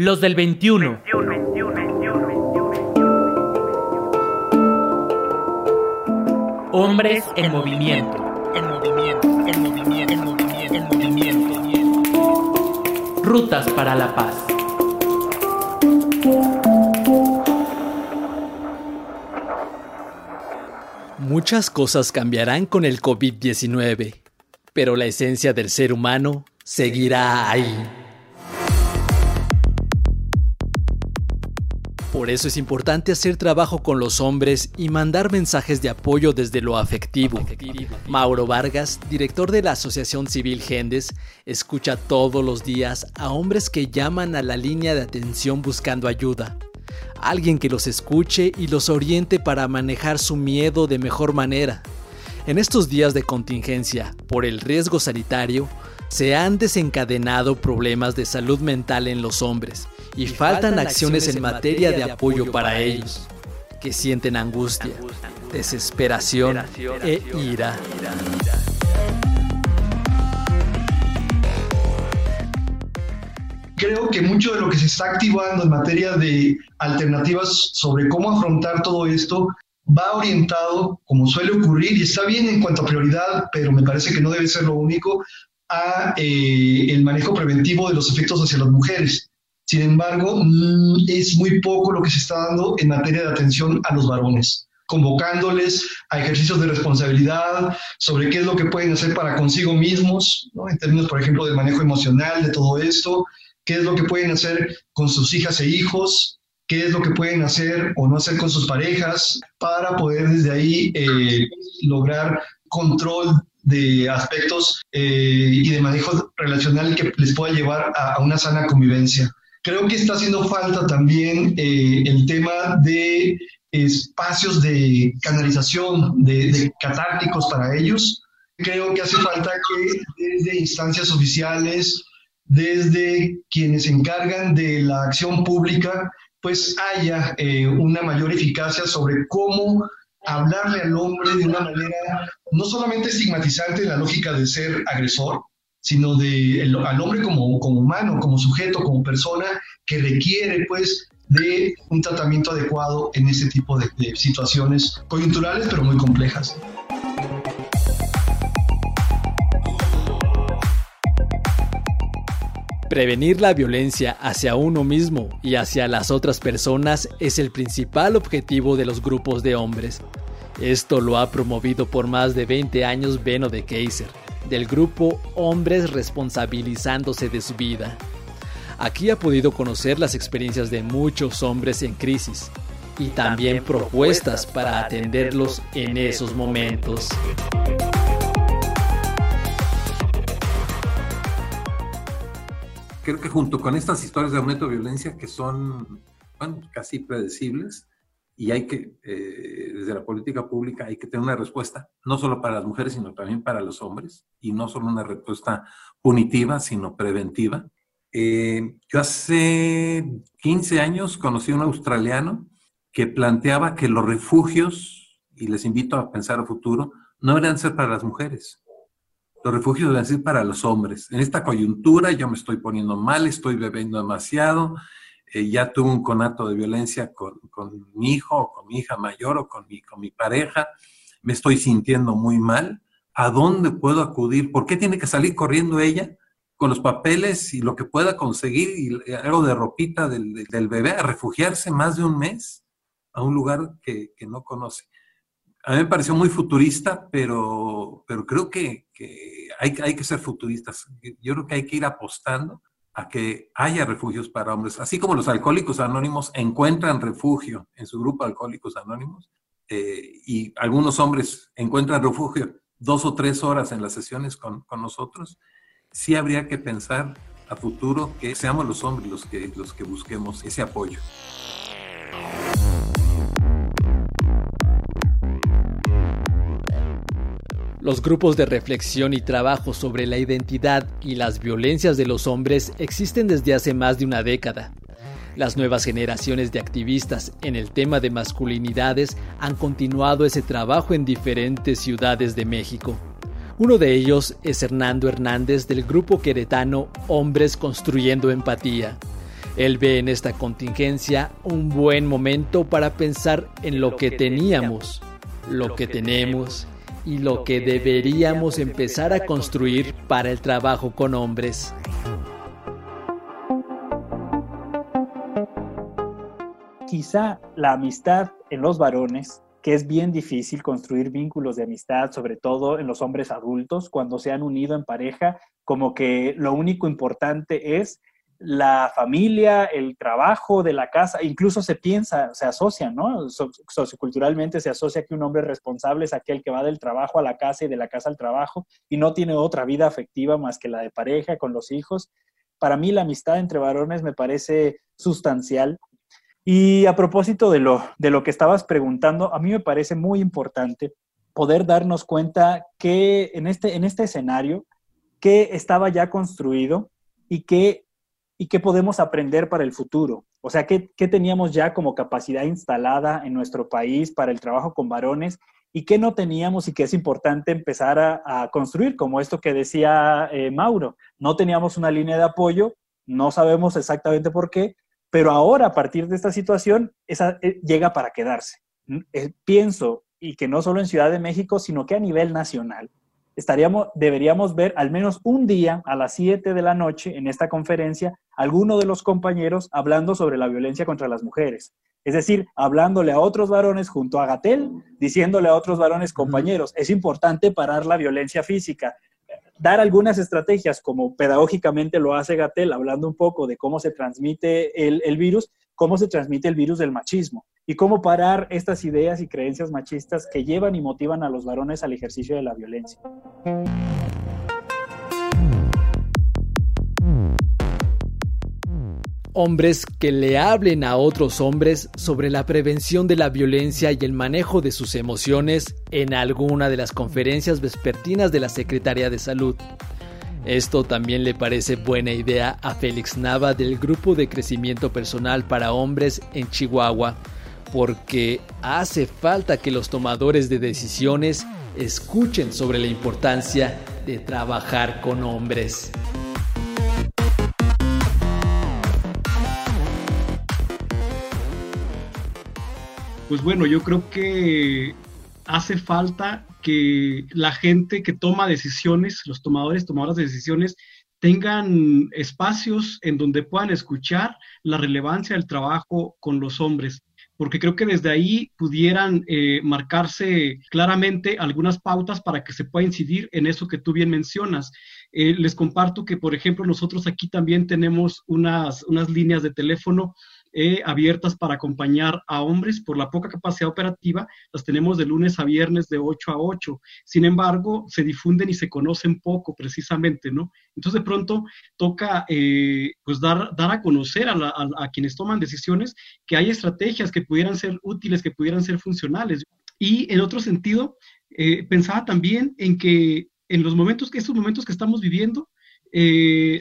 Los del 21. Hombres en movimiento. En movimiento, en movimiento, en movimiento, en movimiento. Rutas para la paz. Muchas cosas cambiarán con el COVID-19, pero la esencia del ser humano seguirá ahí. Por eso es importante hacer trabajo con los hombres y mandar mensajes de apoyo desde lo afectivo. Mauro Vargas, director de la Asociación Civil Gendes, escucha todos los días a hombres que llaman a la línea de atención buscando ayuda. Alguien que los escuche y los oriente para manejar su miedo de mejor manera. En estos días de contingencia, por el riesgo sanitario, se han desencadenado problemas de salud mental en los hombres y, faltan, acciones en materia de apoyo para ellos, que sienten angustia, desesperación. e ira. Creo que mucho de lo que se está activando en materia de alternativas sobre cómo afrontar todo esto va orientado, como suele ocurrir, y está bien en cuanto a prioridad, pero me parece que no debe ser lo único, a eh, el manejo preventivo de los efectos hacia las mujeres. Sin embargo, mm, es muy poco lo que se está dando en materia de atención a los varones, convocándoles a ejercicios de responsabilidad sobre qué es lo que pueden hacer para consigo mismos, en términos, por ejemplo, del manejo emocional de todo esto, qué es lo que pueden hacer con sus hijas e hijos, qué es lo que pueden hacer o no hacer con sus parejas para poder desde ahí eh, lograr control de aspectos eh, y de manejo relacional que les pueda llevar a una sana convivencia. Creo que está haciendo falta también eh, el tema de espacios de canalización, de, catárticos para ellos. Creo que hace falta que desde instancias oficiales, desde quienes se encargan de la acción pública, pues haya eh, una mayor eficacia sobre cómo hablarle al hombre de una manera no solamente estigmatizante la lógica de ser agresor, sino de al hombre como, como humano, como sujeto, como persona que requiere pues de un tratamiento adecuado en este tipo de situaciones coyunturales pero muy complejas. Prevenir la violencia hacia uno mismo y hacia las otras personas es el principal objetivo de los grupos de hombres. Esto lo ha promovido por más de 20 años Beno de Kaiser, del grupo Hombres Responsabilizándose de su Vida. Aquí ha podido conocer las experiencias de muchos hombres en crisis y también propuestas para atenderlos en esos momentos. Creo que junto con estas historias de aumento de violencia que son casi predecibles, y hay que, eh, desde la política pública, hay que tener una respuesta, no solo para las mujeres, sino también para los hombres, y no solo una respuesta punitiva, sino preventiva. Eh, yo hace 15 años conocí a un australiano que planteaba que los refugios, y les invito a pensar a futuro, no deberían ser para las mujeres. Los refugios deben ser para los hombres. En esta coyuntura yo me estoy poniendo mal, estoy bebiendo demasiado, eh, ya tuve un conato de violencia con, mi hijo o con mi hija mayor o con mi, con mi pareja, me estoy sintiendo muy mal, ¿a dónde puedo acudir? ¿Por qué tiene que salir corriendo ella con los papeles y lo que pueda conseguir y algo de ropita del, bebé a refugiarse más de un mes a un lugar que, no conoce? A mí me pareció muy futurista, pero, pero creo que, que hay, hay que ser futuristas. Yo creo que hay que ir apostando a que haya refugios para hombres, así como los alcohólicos anónimos encuentran refugio en su grupo Alcohólicos Anónimos, eh, y algunos hombres encuentran refugio dos o tres horas en las sesiones con, con, nosotros, sí habría que pensar a futuro que seamos los hombres los que, los que busquemos ese apoyo. Los grupos de reflexión y trabajo sobre la identidad y las violencias de los hombres existen desde hace más de una década. Las nuevas generaciones de activistas en el tema de masculinidades han continuado ese trabajo en diferentes ciudades de México. Uno de ellos es Hernando Hernández del grupo queretano Hombres Construyendo Empatía. Él ve en esta contingencia un buen momento para pensar en lo que teníamos, lo que tenemos y lo que deberíamos empezar a construir para el trabajo con hombres. Quizá la amistad en los varones que es bien difícil construir vínculos de amistad, sobre todo en los hombres adultos, cuando se han unido en pareja, como que lo único importante es la familia, el trabajo de la casa, incluso se piensa, se asocia, ¿no? socioculturalmente se asocia que un hombre responsable es aquel que va del trabajo a la casa y de la casa al trabajo y no tiene otra vida afectiva más que la de pareja con los hijos. Para mí la amistad entre varones me parece sustancial y a propósito de lo, de lo que estabas preguntando, a mí me parece muy importante poder darnos cuenta que en este, en este escenario, que estaba ya construido y que, y que podemos aprender para el futuro. O sea, ¿qué, teníamos ya como capacidad instalada en nuestro país para el trabajo con varones y qué no teníamos y que es importante empezar a, construir, como esto que decía eh, Mauro. No teníamos una línea de apoyo, no sabemos exactamente por qué, pero ahora, a partir de esta situación, esa eh, llega para quedarse. Mm, eh, pienso, y que no solo en Ciudad de México, sino que a nivel nacional, estaríamos, deberíamos ver al menos un día a las 7 de la noche en esta conferencia alguno de los compañeros hablando sobre la violencia contra las mujeres. Es decir, hablándole a otros varones junto a Gatel, diciéndole a otros varones compañeros, es importante parar la violencia física, dar algunas estrategias, como pedagógicamente lo hace Gatel, hablando un poco de cómo se transmite el, virus, cómo se transmite el virus del machismo y cómo parar estas ideas y creencias machistas que llevan y motivan a los varones al ejercicio de la violencia. hombres que le hablen a otros hombres sobre la prevención de la violencia y el manejo de sus emociones en alguna de las conferencias vespertinas de la Secretaría de Salud. Esto también le parece buena idea a Félix Nava del Grupo de Crecimiento Personal para Hombres en Chihuahua, porque hace falta que los tomadores de decisiones escuchen sobre la importancia de trabajar con hombres. pues bueno, yo creo que hace falta que la gente que toma decisiones, los tomadores, tomadoras de decisiones, tengan espacios en donde puedan escuchar la relevancia del trabajo con los hombres, porque creo que desde ahí pudieran eh, marcarse claramente algunas pautas para que se pueda incidir en eso que tú bien mencionas. Eh, les comparto que, por ejemplo, nosotros aquí también tenemos unas, unas líneas de teléfono eh, abiertas para acompañar a hombres por la poca capacidad operativa, las tenemos de lunes a viernes de 8 a 8. Sin embargo, se difunden y se conocen poco precisamente, ¿no? Entonces de pronto toca eh, pues dar, dar a conocer a, quienes toman decisiones que hay estrategias que pudieran ser útiles, que pudieran ser funcionales. Y en otro sentido, eh, pensaba también en que en los momentos que estos momentos que estamos viviendo,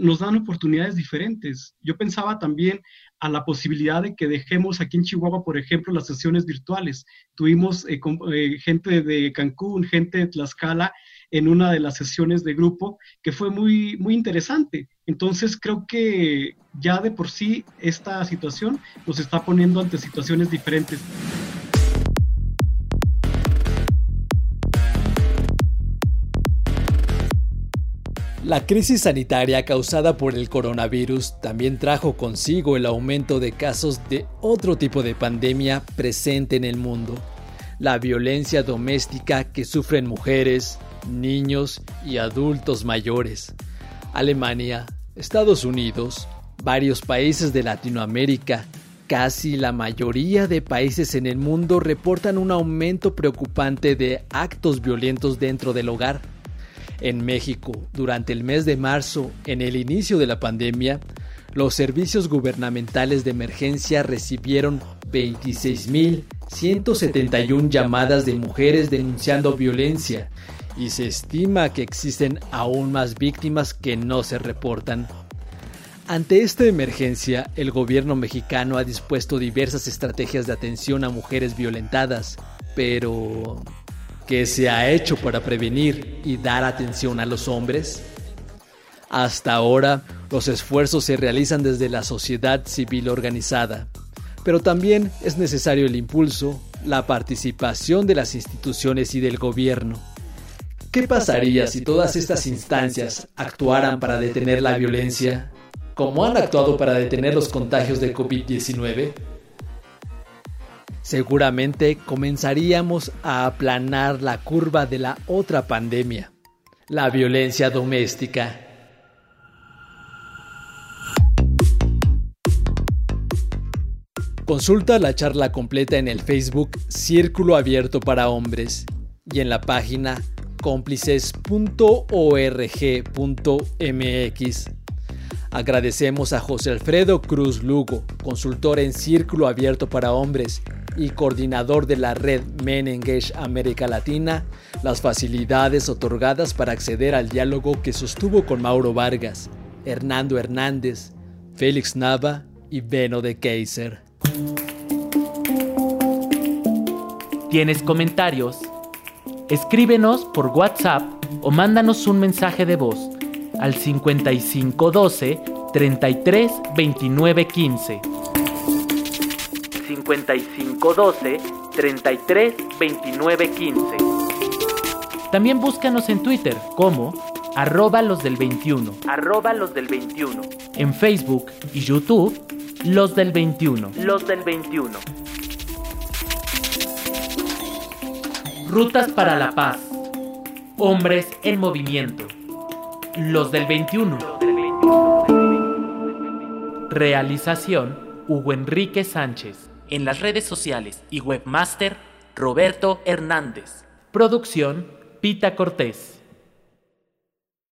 nos dan oportunidades diferentes. Yo pensaba también a la posibilidad de que dejemos aquí en Chihuahua, por ejemplo, las sesiones virtuales. Tuvimos eh, eh, gente de Cancún, gente de Tlaxcala en una de las sesiones de grupo que fue muy, muy interesante. Entonces creo que ya de por sí esta situación nos está poniendo ante situaciones diferentes. La crisis sanitaria causada por el coronavirus también trajo consigo el aumento de casos de otro tipo de pandemia presente en el mundo, la violencia doméstica que sufren mujeres, niños y adultos mayores. Alemania, Estados Unidos, varios países de Latinoamérica, casi la mayoría de países en el mundo reportan un aumento preocupante de actos violentos dentro del hogar en México, durante el mes de marzo, en el inicio de la pandemia, los servicios gubernamentales de emergencia recibieron 26.171 llamadas de mujeres denunciando violencia y se estima que existen aún más víctimas que no se reportan. Ante esta emergencia, el gobierno mexicano ha dispuesto diversas estrategias de atención a mujeres violentadas, pero ¿Qué se ha hecho para prevenir y dar atención a los hombres? Hasta ahora, los esfuerzos se realizan desde la sociedad civil organizada, pero también es necesario el impulso, la participación de las instituciones y del gobierno. ¿Qué pasaría si todas estas instancias actuaran para detener la violencia, como han actuado para detener los contagios de COVID-19? Seguramente comenzaríamos a aplanar la curva de la otra pandemia, la violencia doméstica. Consulta la charla completa en el Facebook Círculo Abierto para Hombres y en la página cómplices.org.mx. Agradecemos a José Alfredo Cruz Lugo, consultor en Círculo Abierto para Hombres y coordinador de la red Men América Latina, las facilidades otorgadas para acceder al diálogo que sostuvo con Mauro Vargas, Hernando Hernández, Félix Nava y Beno de Kaiser. ¿Tienes comentarios? Escríbenos por WhatsApp o mándanos un mensaje de voz al 5512 33 29 15. 5512 33 29 15. También búscanos en Twitter como arroba los del 21. Arroba los del 21. En Facebook y YouTube los del 21. Los del 21. Rutas para la paz. Hombres en movimiento. Los del 21. Realización Hugo Enrique Sánchez. En las redes sociales y webmaster Roberto Hernández. Producción Pita Cortés.